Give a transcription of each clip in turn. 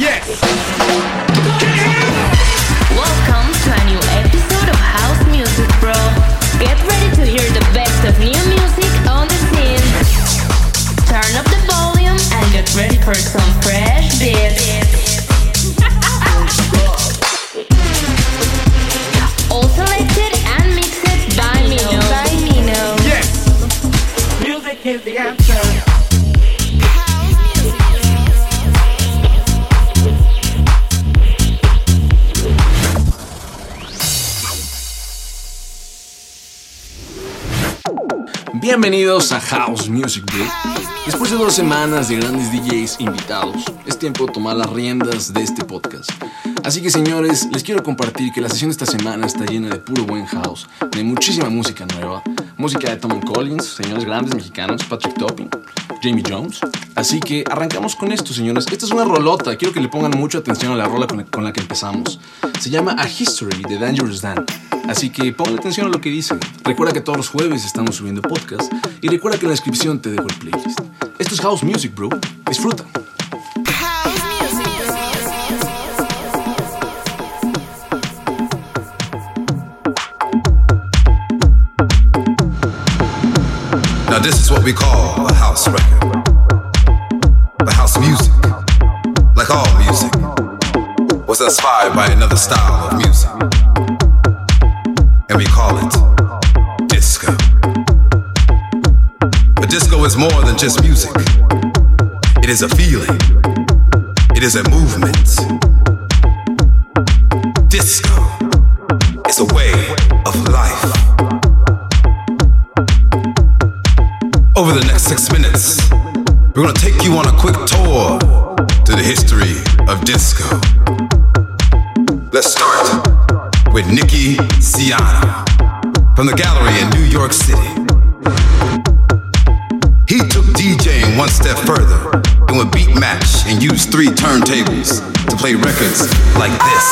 Yes. Welcome to a new episode of House Music Bro. Get ready to hear the best of new music on the scene. Turn up the volume and get ready for some fresh beats. All selected and mixed by Mino. By Mino. Yes. Music is the answer. Bienvenidos a House Music Day. Después de dos semanas de grandes DJs invitados, es tiempo de tomar las riendas de este podcast. Así que señores, les quiero compartir que la sesión de esta semana está llena de puro buen house, de muchísima música nueva, música de Tom Collins, señores grandes mexicanos, Patrick Topping, Jamie Jones. Así que arrancamos con esto, señores. Esta es una rolota, quiero que le pongan mucha atención a la rola con la que empezamos. Se llama A History de Dangerous Dan. Así que ponle atención a lo que dice. Recuerda que todos los jueves estamos subiendo podcast y recuerda que en la descripción te dejo el playlist. Esto es House Music, bro. Disfruta. Now this is what we call a house record. The house music, like all music, was inspired by another style of music. And we call it disco. But disco is more than just music. It is a feeling. It is a movement. We're gonna take you on a quick tour to the history of disco. Let's start with Nicky Siano from the gallery in New York City. He took DJing one step further and would beat match and use three turntables to play records like this.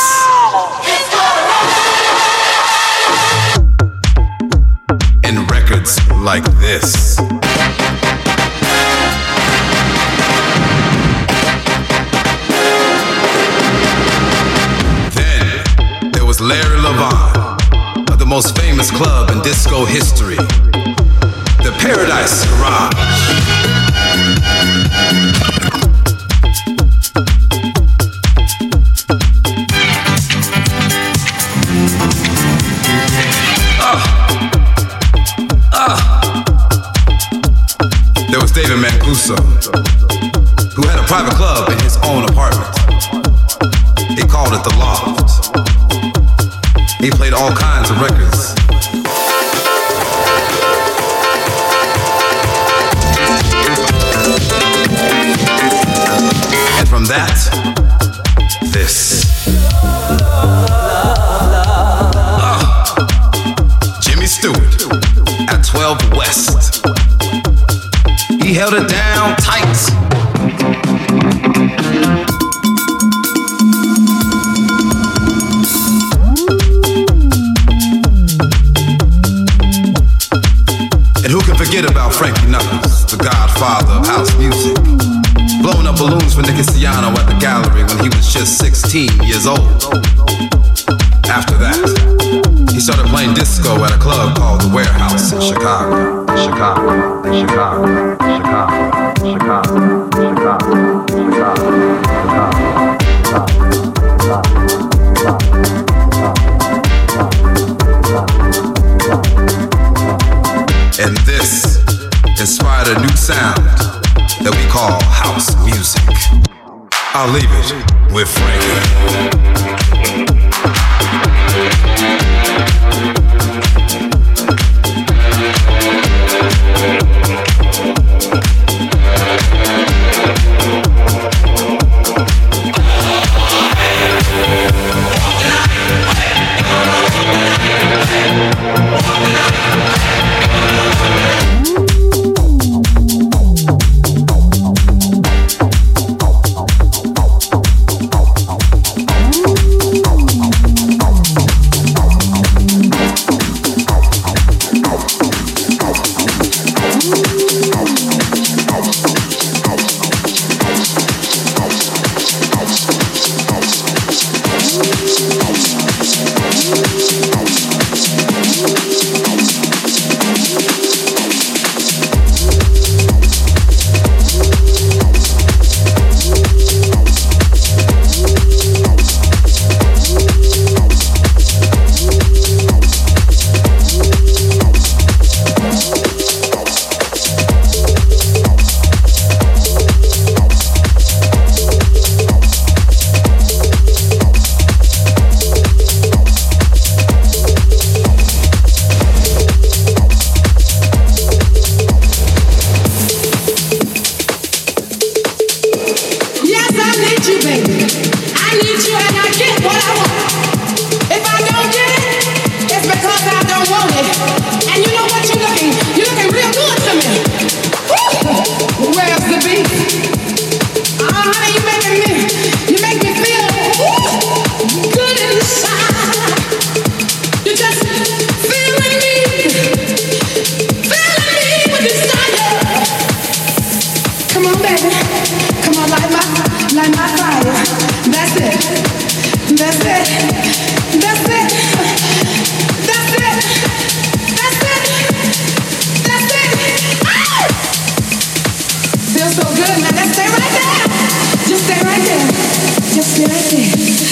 And records like this. Famous club in disco history, the Paradise Garage. Ah. Ah. There was David Mancuso, who had a private club in his own apartment. He called it the Loft. He played all kinds of records. Just stay right there. Just stay right there.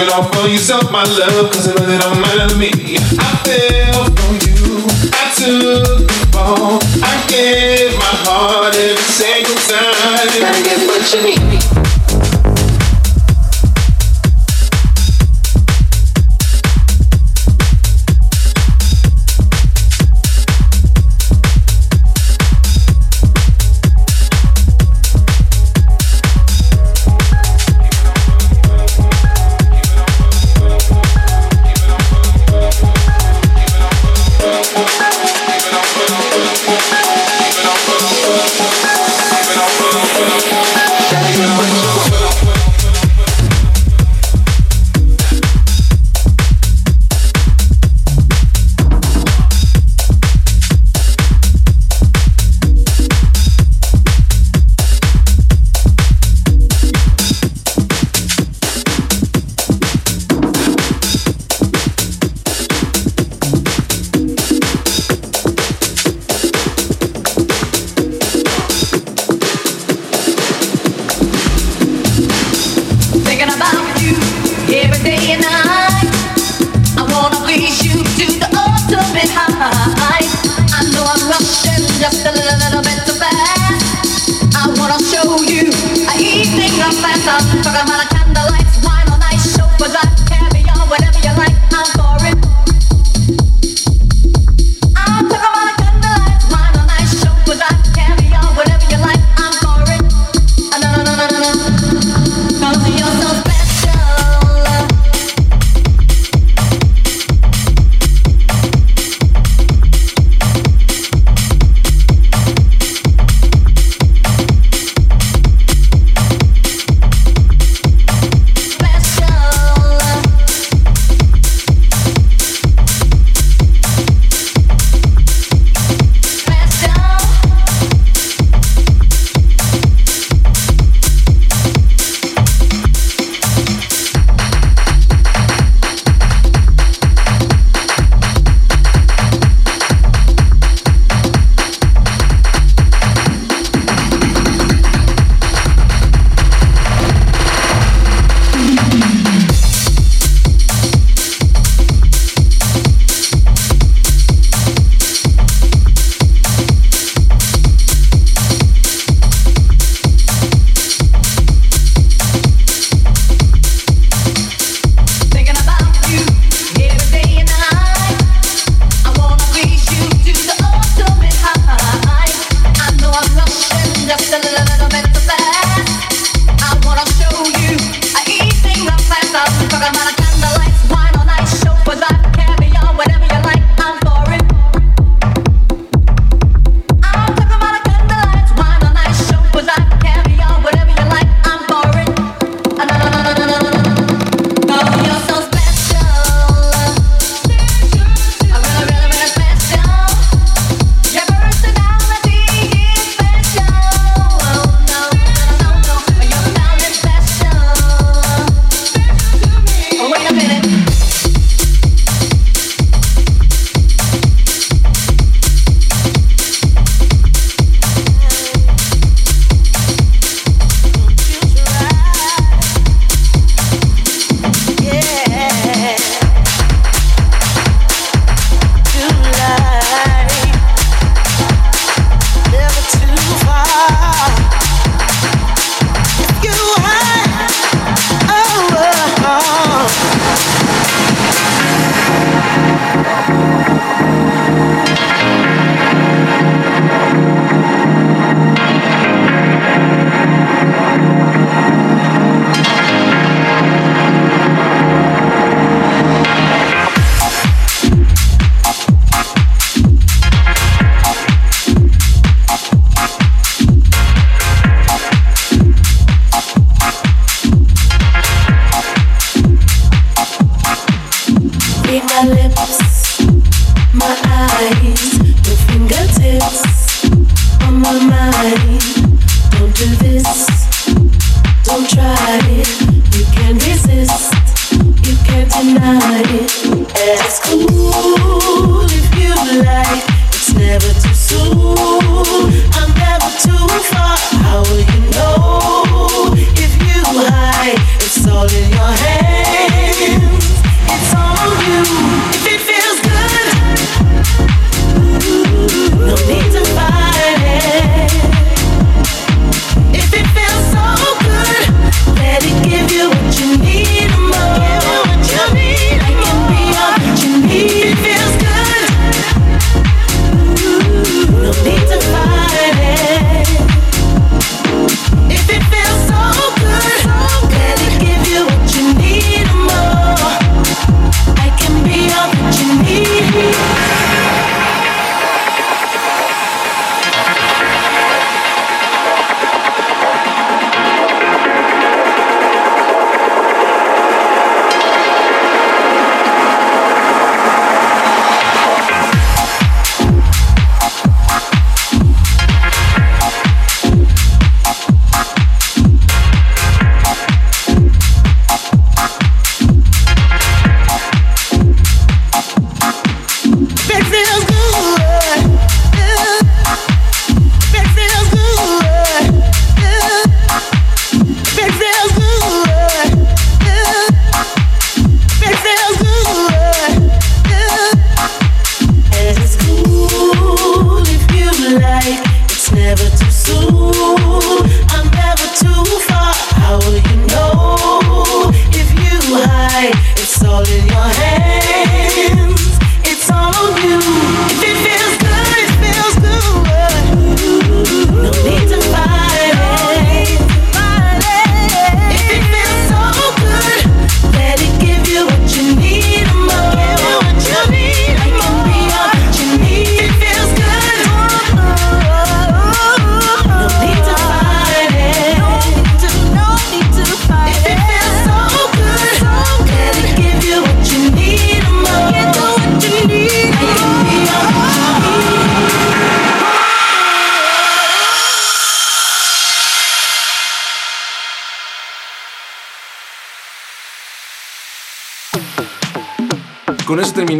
Yourself my love, cause it really don't matter to me. I fell from you, I took the fall. I gave my heart every single time. Gotta get what you need.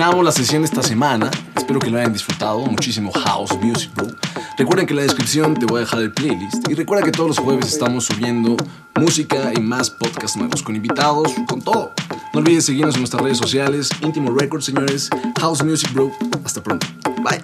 Terminamos la sesión esta semana. Espero que lo hayan disfrutado. Muchísimo house music, bro. Recuerden que en la descripción te voy a dejar el playlist. Y recuerda que todos los jueves estamos subiendo música y más podcasts nuevos con invitados, con todo. No olvides seguirnos en nuestras redes sociales. Íntimo Records, señores. House Music, bro. Hasta pronto. Bye.